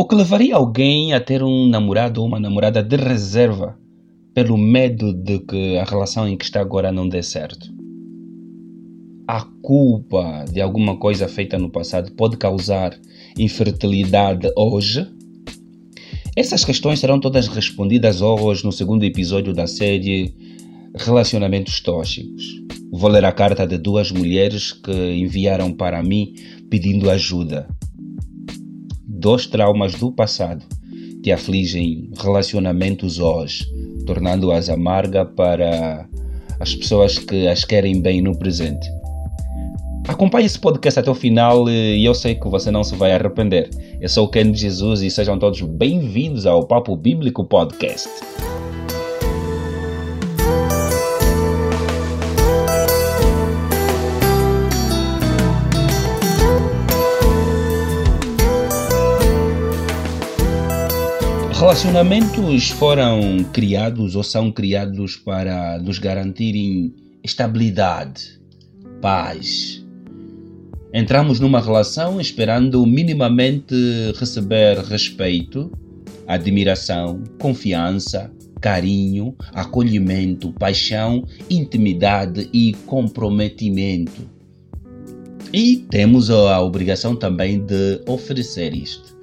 O que levaria alguém a ter um namorado ou uma namorada de reserva pelo medo de que a relação em que está agora não dê certo? A culpa de alguma coisa feita no passado pode causar infertilidade hoje? Essas questões serão todas respondidas hoje no segundo episódio da série Relacionamentos Tóxicos. Vou ler a carta de duas mulheres que enviaram para mim pedindo ajuda. Dois traumas do passado que afligem relacionamentos hoje, tornando-as amarga para as pessoas que as querem bem no presente. Acompanhe esse podcast até o final e eu sei que você não se vai arrepender. Eu sou o Ken Jesus e sejam todos bem-vindos ao Papo Bíblico Podcast. Relacionamentos foram criados ou são criados para nos garantirem estabilidade, paz. Entramos numa relação esperando minimamente receber respeito, admiração, confiança, carinho, acolhimento, paixão, intimidade e comprometimento. E temos a obrigação também de oferecer isto.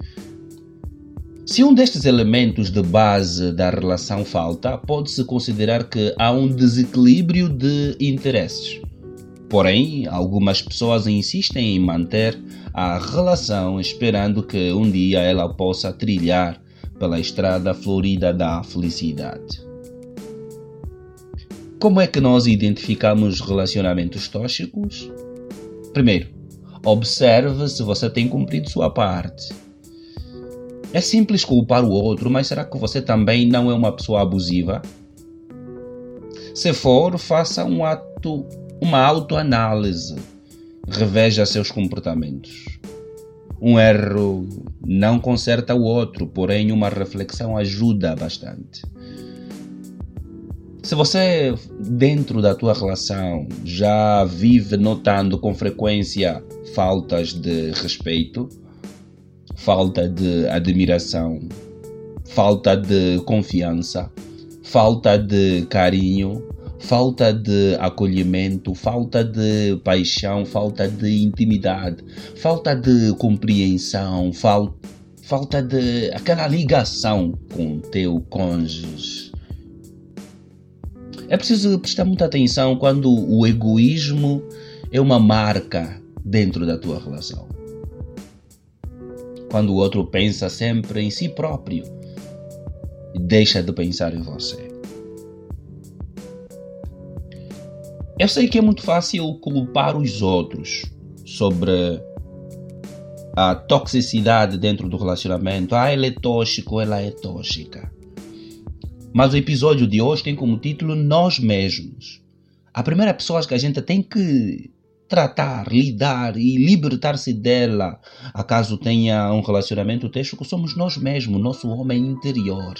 Se um destes elementos de base da relação falta, pode-se considerar que há um desequilíbrio de interesses. Porém, algumas pessoas insistem em manter a relação esperando que um dia ela possa trilhar pela estrada florida da felicidade. Como é que nós identificamos relacionamentos tóxicos? Primeiro, observe se você tem cumprido sua parte é simples culpar o outro, mas será que você também não é uma pessoa abusiva? Se for, faça um ato, uma autoanálise. Reveja seus comportamentos. Um erro não conserta o outro, porém uma reflexão ajuda bastante. Se você, dentro da tua relação, já vive notando com frequência faltas de respeito, falta de admiração, falta de confiança, falta de carinho, falta de acolhimento, falta de paixão, falta de intimidade, falta de compreensão, fal falta de aquela ligação com teu cônjuge. É preciso prestar muita atenção quando o egoísmo é uma marca dentro da tua relação quando o outro pensa sempre em si próprio e deixa de pensar em você. Eu sei que é muito fácil culpar os outros sobre a toxicidade dentro do relacionamento. Ah, ele é tóxico, ela é tóxica. Mas o episódio de hoje tem como título Nós Mesmos. A primeira pessoa que a gente tem que tratar, lidar e libertar-se dela, acaso tenha um relacionamento tóxico, somos nós mesmos, nosso homem interior.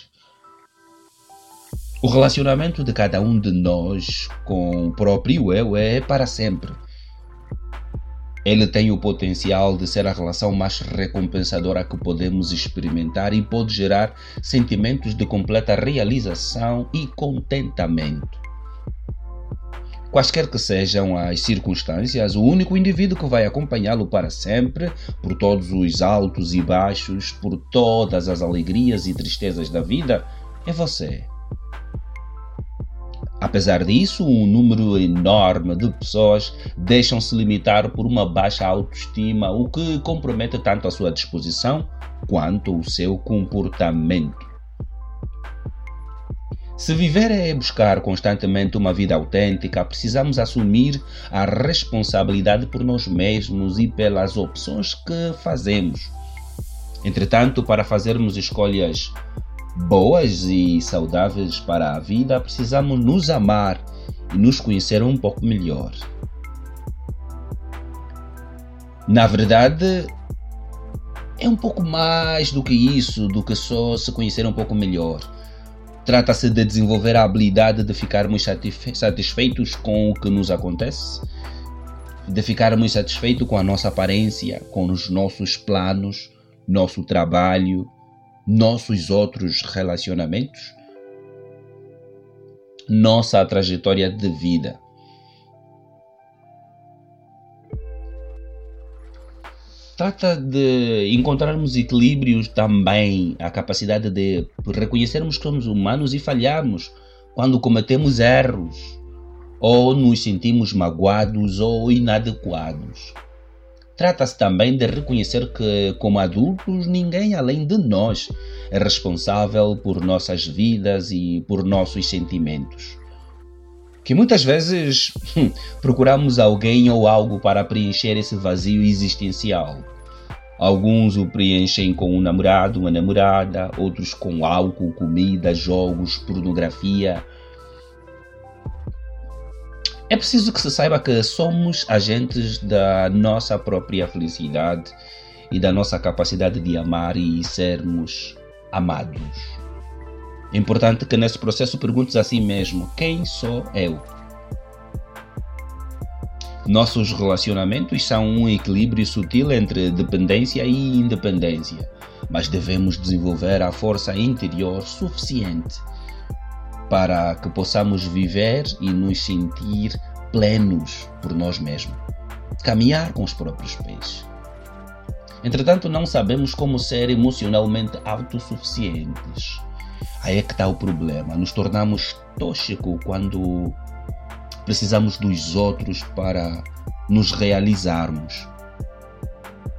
O relacionamento de cada um de nós com o próprio eu é para sempre. Ele tem o potencial de ser a relação mais recompensadora que podemos experimentar e pode gerar sentimentos de completa realização e contentamento. Quaisquer que sejam as circunstâncias, o único indivíduo que vai acompanhá-lo para sempre, por todos os altos e baixos, por todas as alegrias e tristezas da vida, é você. Apesar disso, um número enorme de pessoas deixam-se limitar por uma baixa autoestima, o que compromete tanto a sua disposição quanto o seu comportamento. Se viver é buscar constantemente uma vida autêntica, precisamos assumir a responsabilidade por nós mesmos e pelas opções que fazemos. Entretanto, para fazermos escolhas boas e saudáveis para a vida, precisamos nos amar e nos conhecer um pouco melhor. Na verdade, é um pouco mais do que isso, do que só se conhecer um pouco melhor. Trata-se de desenvolver a habilidade de ficarmos satisfeitos com o que nos acontece, de ficarmos satisfeitos com a nossa aparência, com os nossos planos, nosso trabalho, nossos outros relacionamentos, nossa trajetória de vida. Trata de encontrarmos equilíbrios também, a capacidade de reconhecermos que somos humanos e falharmos quando cometemos erros ou nos sentimos magoados ou inadequados. Trata-se também de reconhecer que, como adultos, ninguém além de nós é responsável por nossas vidas e por nossos sentimentos. Que muitas vezes hum, procuramos alguém ou algo para preencher esse vazio existencial. Alguns o preenchem com um namorado, uma namorada, outros com álcool, comida, jogos, pornografia, é preciso que se saiba que somos agentes da nossa própria felicidade e da nossa capacidade de amar e sermos amados. É importante que nesse processo perguntes a si mesmo: quem sou eu? Nossos relacionamentos são um equilíbrio sutil entre dependência e independência, mas devemos desenvolver a força interior suficiente para que possamos viver e nos sentir plenos por nós mesmos, caminhar com os próprios pés. Entretanto, não sabemos como ser emocionalmente autossuficientes. Aí é que está o problema. Nos tornamos tóxicos quando precisamos dos outros para nos realizarmos.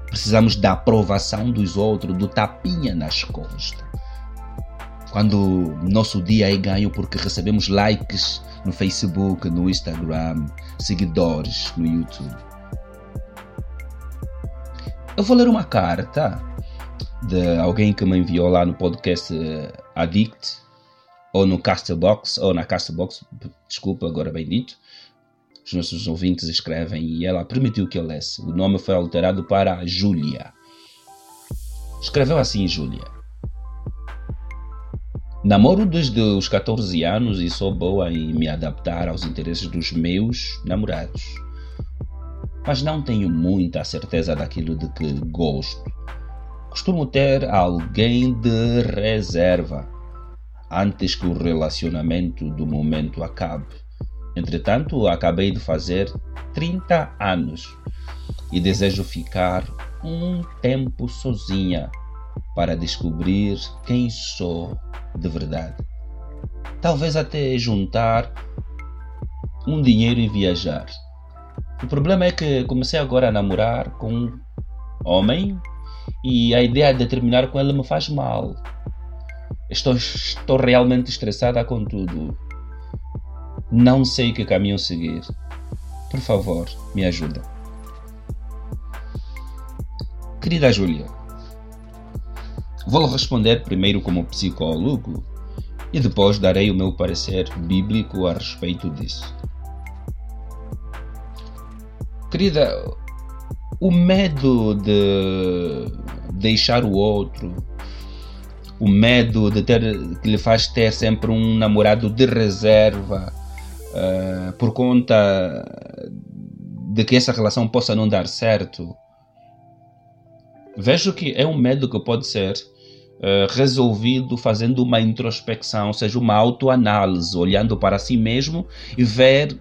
Precisamos da aprovação dos outros, do tapinha nas costas quando nosso dia é ganho porque recebemos likes no Facebook, no Instagram, seguidores no YouTube. Eu vou ler uma carta de alguém que me enviou lá no podcast eh, Addict, ou no Castbox, ou na Castbox, desculpa, agora bem dito. Os nossos ouvintes escrevem e ela permitiu que eu lesse. O nome foi alterado para Júlia. Escreveu assim, Júlia. Namoro desde os 14 anos e sou boa em me adaptar aos interesses dos meus namorados. Mas não tenho muita certeza daquilo de que gosto. Costumo ter alguém de reserva antes que o relacionamento do momento acabe. Entretanto, acabei de fazer 30 anos e desejo ficar um tempo sozinha para descobrir quem sou de verdade. Talvez até juntar um dinheiro e viajar. O problema é que comecei agora a namorar com um homem e a ideia de terminar com ele me faz mal. Estou, estou realmente estressada com tudo. Não sei que caminho seguir. Por favor, me ajuda. Querida Júlia, Vou responder primeiro como psicólogo e depois darei o meu parecer bíblico a respeito disso. Querida, o medo de deixar o outro, o medo de ter que lhe faz ter sempre um namorado de reserva uh, por conta de que essa relação possa não dar certo. Vejo que é um medo que pode ser eh, resolvido fazendo uma introspecção, ou seja, uma autoanálise, olhando para si mesmo e ver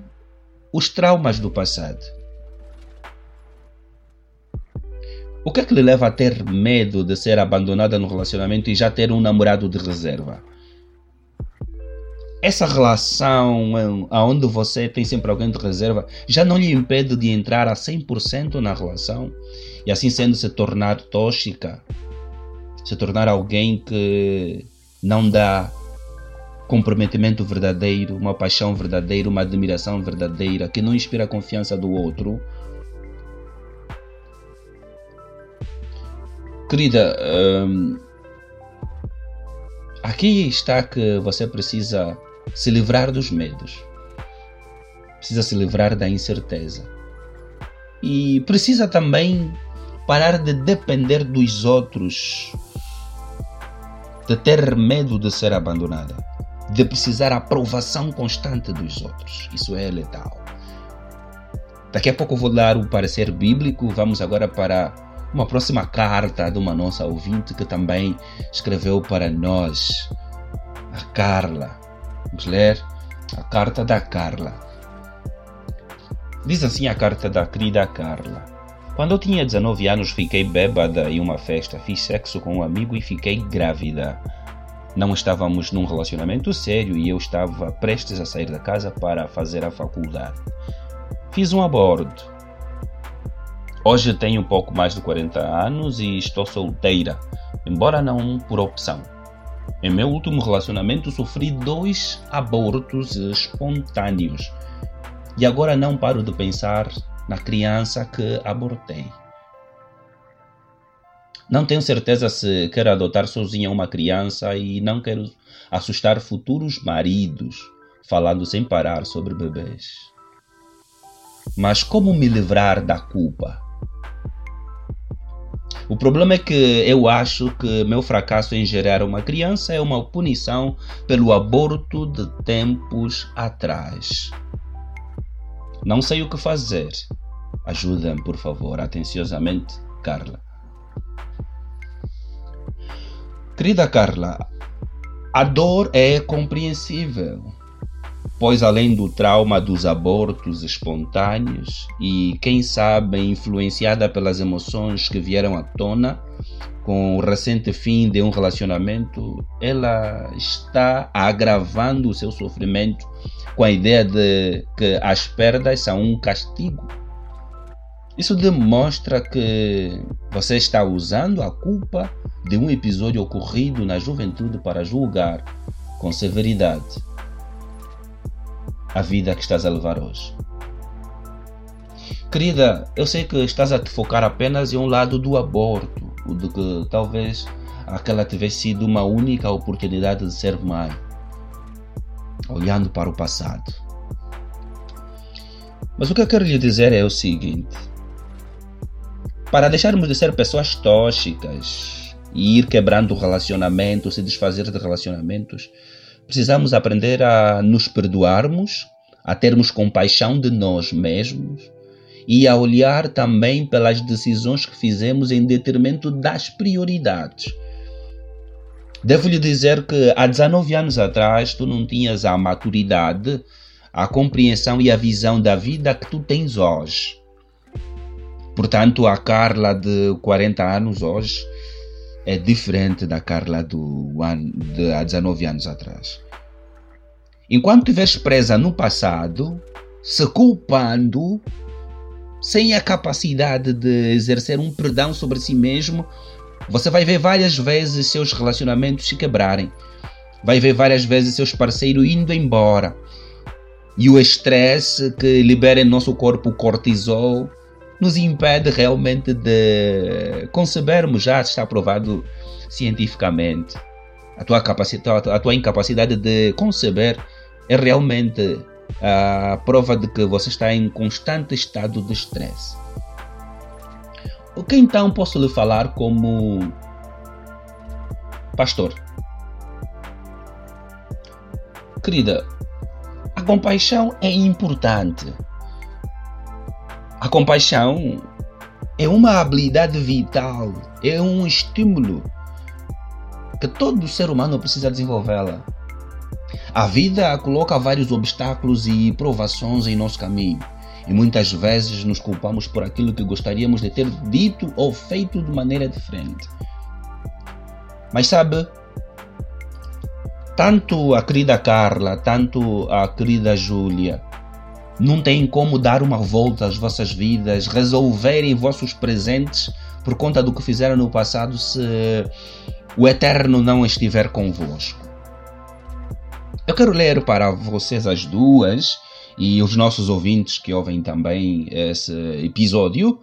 os traumas do passado. O que é que lhe leva a ter medo de ser abandonada no relacionamento e já ter um namorado de reserva? Essa relação onde você tem sempre alguém de reserva já não lhe impede de entrar a 100% na relação e assim sendo se tornar tóxica se tornar alguém que não dá comprometimento verdadeiro, uma paixão verdadeira, uma admiração verdadeira, que não inspira a confiança do outro. Querida, hum, aqui está que você precisa se livrar dos medos, precisa se livrar da incerteza e precisa também parar de depender dos outros de ter medo de ser abandonada, de precisar aprovação constante dos outros. Isso é letal. Daqui a pouco vou dar o parecer bíblico. Vamos agora para uma próxima carta de uma nossa ouvinte que também escreveu para nós, a Carla. Vamos ler a carta da Carla. Diz assim a carta da querida Carla. Quando eu tinha 19 anos, fiquei bêbada em uma festa, fiz sexo com um amigo e fiquei grávida. Não estávamos num relacionamento sério e eu estava prestes a sair da casa para fazer a faculdade. Fiz um aborto. Hoje tenho pouco mais de 40 anos e estou solteira, embora não por opção. Em meu último relacionamento sofri dois abortos espontâneos e agora não paro de pensar na criança que abortei. Não tenho certeza se quero adotar sozinha uma criança e não quero assustar futuros maridos falando sem parar sobre bebês. Mas como me livrar da culpa? O problema é que eu acho que meu fracasso em gerar uma criança é uma punição pelo aborto de tempos atrás. Não sei o que fazer. Ajuda-me, por favor, atenciosamente, Carla. Querida Carla, a dor é compreensível, pois além do trauma dos abortos espontâneos e, quem sabe, influenciada pelas emoções que vieram à tona com o recente fim de um relacionamento, ela está agravando o seu sofrimento com a ideia de que as perdas são um castigo. Isso demonstra que você está usando a culpa de um episódio ocorrido na juventude para julgar com severidade a vida que estás a levar hoje. Querida, eu sei que estás a te focar apenas em um lado do aborto, o de que talvez aquela tivesse sido uma única oportunidade de ser mãe, olhando para o passado. Mas o que eu quero lhe dizer é o seguinte: para deixarmos de ser pessoas tóxicas e ir quebrando relacionamentos, e desfazer de relacionamentos, precisamos aprender a nos perdoarmos, a termos compaixão de nós mesmos e a olhar também pelas decisões que fizemos em detrimento das prioridades. Devo lhe dizer que há 19 anos atrás tu não tinhas a maturidade, a compreensão e a visão da vida que tu tens hoje. Portanto, a Carla de 40 anos hoje é diferente da Carla do ano, de há 19 anos atrás. Enquanto estiveres presa no passado, se culpando, sem a capacidade de exercer um perdão sobre si mesmo, você vai ver várias vezes seus relacionamentos se quebrarem. Vai ver várias vezes seus parceiros indo embora. E o estresse que libera em nosso corpo cortisol nos impede realmente de concebermos, já está provado cientificamente, a tua, capacidade, a tua incapacidade de conceber é realmente a prova de que você está em constante estado de estresse. O que então posso lhe falar como pastor? Querida, a compaixão é importante a compaixão é uma habilidade vital, é um estímulo que todo ser humano precisa desenvolvê-la. A vida coloca vários obstáculos e provações em nosso caminho, e muitas vezes nos culpamos por aquilo que gostaríamos de ter dito ou feito de maneira diferente. Mas sabe, tanto a querida Carla, tanto a querida Júlia, não têm como dar uma volta às vossas vidas, resolverem vossos presentes por conta do que fizeram no passado se o Eterno não estiver convosco. Eu quero ler para vocês as duas e os nossos ouvintes que ouvem também esse episódio.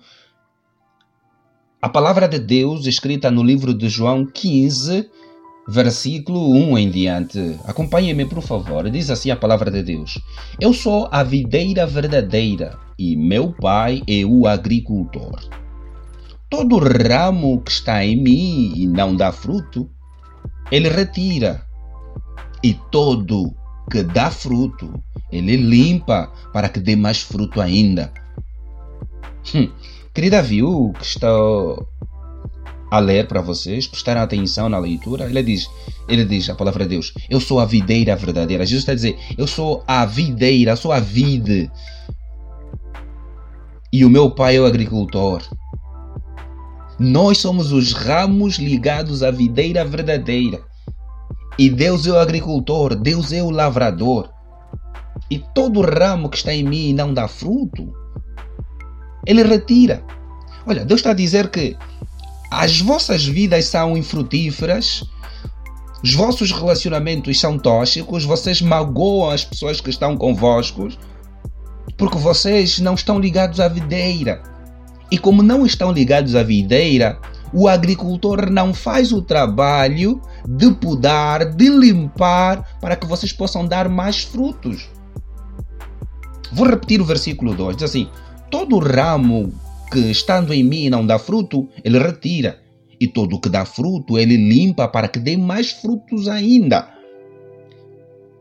A palavra de Deus escrita no livro de João 15, versículo 1 em diante. Acompanhe-me, por favor. Diz assim a palavra de Deus: Eu sou a videira verdadeira e meu pai é o agricultor. Todo ramo que está em mim e não dá fruto, ele retira. E todo que dá fruto, ele limpa para que dê mais fruto ainda. Hum, Querida, viu que estou a ler para vocês, prestarem atenção na leitura. Ele diz, ele diz a palavra de Deus: Eu sou a videira verdadeira. Jesus está a dizer: Eu sou a videira, sou a vide. E o meu pai é o agricultor. Nós somos os ramos ligados à videira verdadeira. E Deus é o agricultor, Deus é o lavrador. E todo ramo que está em mim e não dá fruto, ele retira. Olha, Deus está a dizer que as vossas vidas são infrutíferas, os vossos relacionamentos são tóxicos, vocês magoam as pessoas que estão convosco, porque vocês não estão ligados à videira. E como não estão ligados à videira, o agricultor não faz o trabalho de podar, de limpar, para que vocês possam dar mais frutos. Vou repetir o versículo 2: diz assim: Todo ramo que estando em mim não dá fruto, ele retira. E todo que dá fruto, ele limpa para que dê mais frutos ainda.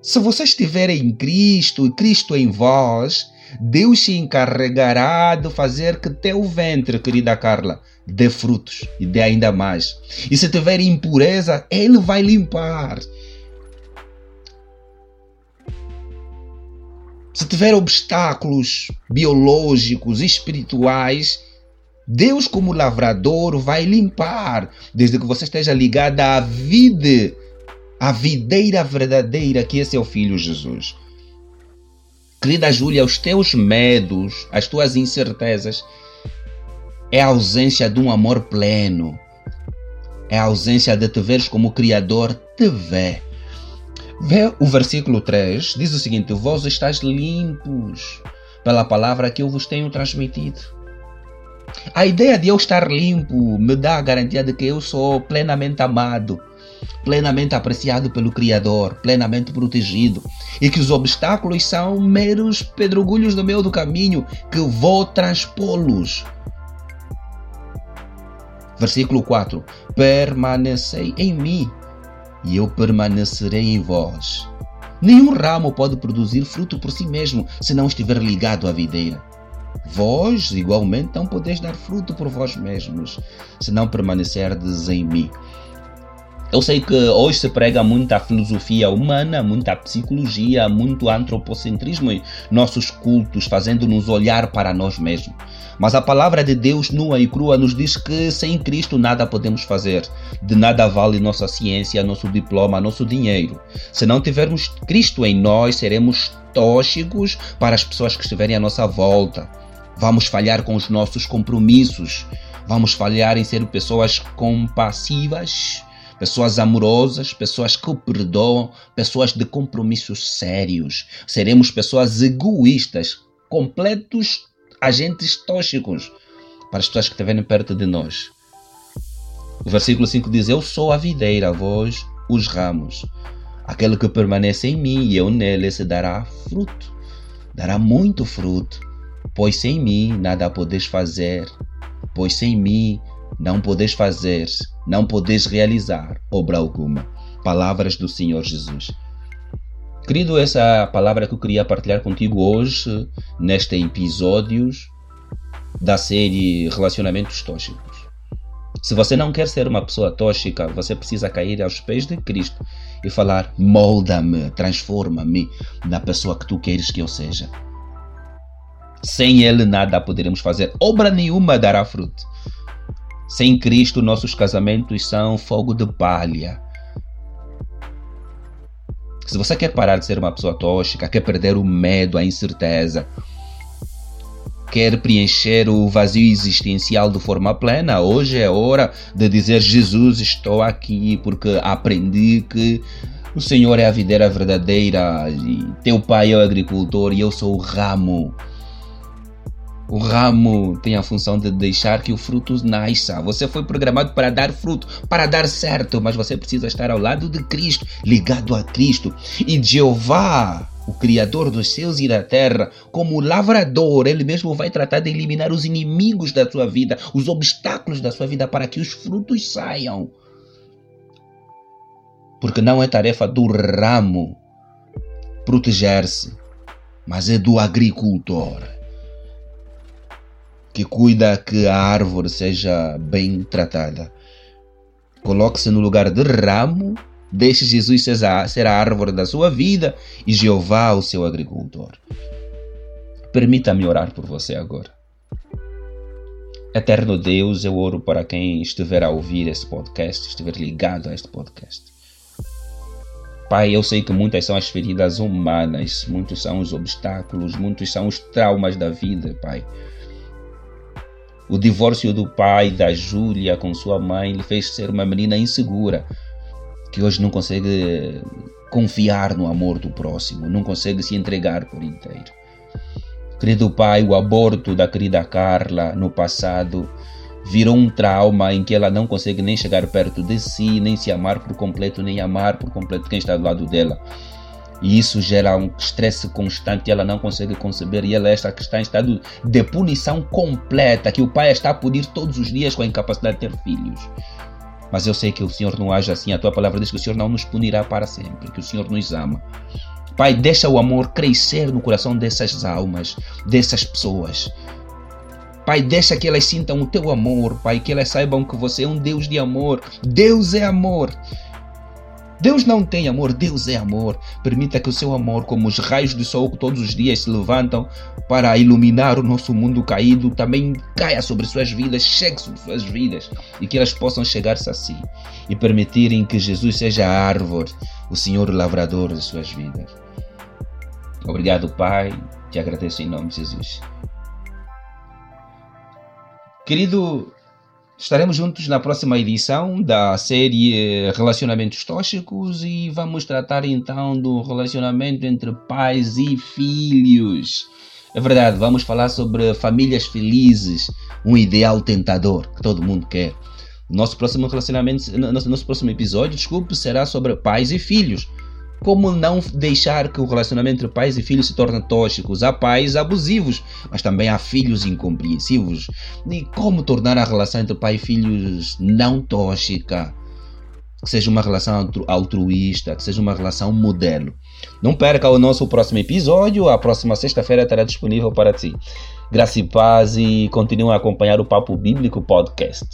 Se vocês estiverem em Cristo e Cristo em vós, Deus se encarregará de fazer que teu ventre, querida Carla, dê frutos e dê ainda mais. E se tiver impureza, Ele vai limpar. Se tiver obstáculos biológicos, espirituais, Deus, como lavrador, vai limpar, desde que você esteja ligada à vida, à videira verdadeira que é seu filho Jesus. Querida Júlia, os teus medos, as tuas incertezas, é a ausência de um amor pleno. É a ausência de te veres como o Criador te vê. Vê o versículo 3, diz o seguinte: Vós estáis limpos pela palavra que eu vos tenho transmitido. A ideia de eu estar limpo me dá a garantia de que eu sou plenamente amado plenamente apreciado pelo Criador, plenamente protegido, e que os obstáculos são meros pedregulhos no meio do caminho que vou transpô-los. Versículo 4: Permanecei em mim, e eu permanecerei em vós. Nenhum ramo pode produzir fruto por si mesmo se não estiver ligado à videira. Vós, igualmente, não podeis dar fruto por vós mesmos, se não permanecerdes em mim. Eu sei que hoje se prega muita filosofia humana, muita psicologia, muito antropocentrismo em nossos cultos, fazendo-nos olhar para nós mesmos. Mas a palavra de Deus nua e crua nos diz que sem Cristo nada podemos fazer. De nada vale nossa ciência, nosso diploma, nosso dinheiro. Se não tivermos Cristo em nós, seremos tóxicos para as pessoas que estiverem à nossa volta. Vamos falhar com os nossos compromissos. Vamos falhar em ser pessoas compassivas pessoas amorosas, pessoas que perdoam, pessoas de compromissos sérios. Seremos pessoas egoístas, completos agentes tóxicos para as pessoas que estiverem perto de nós. O versículo 5 diz: Eu sou a videira, vós os ramos. Aquele que permanece em mim e eu nele se dará fruto, dará muito fruto, pois sem mim nada podes fazer, pois sem mim não podes fazer, não podes realizar obra alguma. Palavras do Senhor Jesus. Querido, essa é a palavra que eu queria partilhar contigo hoje, neste episódio da série Relacionamentos Tóxicos. Se você não quer ser uma pessoa tóxica, você precisa cair aos pés de Cristo e falar: molda-me, transforma-me na pessoa que tu queres que eu seja. Sem Ele nada poderemos fazer, obra nenhuma dará fruto. Sem Cristo, nossos casamentos são fogo de palha. Se você quer parar de ser uma pessoa tóxica, quer perder o medo, a incerteza, quer preencher o vazio existencial de forma plena, hoje é hora de dizer: Jesus, estou aqui porque aprendi que o Senhor é a videira verdadeira, e teu pai é o agricultor e eu sou o ramo. O ramo tem a função de deixar que o fruto nasça. Você foi programado para dar fruto, para dar certo, mas você precisa estar ao lado de Cristo, ligado a Cristo. E Jeová, o Criador dos céus e da terra, como lavrador, ele mesmo vai tratar de eliminar os inimigos da sua vida, os obstáculos da sua vida, para que os frutos saiam. Porque não é tarefa do ramo proteger-se, mas é do agricultor que cuida que a árvore seja bem tratada. Coloque-se no lugar de ramo, deixe Jesus ser a árvore da sua vida e Jeová o seu agricultor. Permita-me orar por você agora. Eterno Deus, eu oro para quem estiver a ouvir este podcast, estiver ligado a este podcast. Pai, eu sei que muitas são as feridas humanas, muitos são os obstáculos, muitos são os traumas da vida, Pai. O divórcio do pai da Júlia com sua mãe lhe fez ser uma menina insegura, que hoje não consegue confiar no amor do próximo, não consegue se entregar por inteiro. Querido pai, o aborto da querida Carla no passado virou um trauma em que ela não consegue nem chegar perto de si, nem se amar por completo, nem amar por completo quem está do lado dela. E isso gera um estresse constante ela não consegue conceber. E ela é esta que está em estado de punição completa, que o pai está a punir todos os dias com a incapacidade de ter filhos. Mas eu sei que o Senhor não age assim. A tua palavra diz que o Senhor não nos punirá para sempre, que o Senhor nos ama. Pai, deixa o amor crescer no coração dessas almas, dessas pessoas. Pai, deixa que elas sintam o teu amor, Pai, que elas saibam que você é um Deus de amor. Deus é amor. Deus não tem amor, Deus é amor. Permita que o seu amor, como os raios do sol que todos os dias se levantam para iluminar o nosso mundo caído, também caia sobre suas vidas, chegue sobre suas vidas e que elas possam chegar-se a si e permitirem que Jesus seja a árvore, o Senhor lavrador de suas vidas. Obrigado, Pai. Te agradeço em nome de Jesus. Querido, estaremos juntos na próxima edição da série Relacionamentos Tóxicos e vamos tratar então do relacionamento entre pais e filhos. É verdade, vamos falar sobre famílias felizes, um ideal tentador que todo mundo quer. Nosso próximo relacionamento, nosso, nosso próximo episódio, desculpe, será sobre pais e filhos. Como não deixar que o relacionamento entre pais e filhos se torne tóxicos? Há pais abusivos, mas também há filhos incompreensivos. E como tornar a relação entre pai e filhos não tóxica? Que seja uma relação altruísta, que seja uma relação modelo. Não perca o nosso próximo episódio, a próxima sexta-feira estará disponível para ti. Graça e paz e continue a acompanhar o Papo Bíblico Podcast.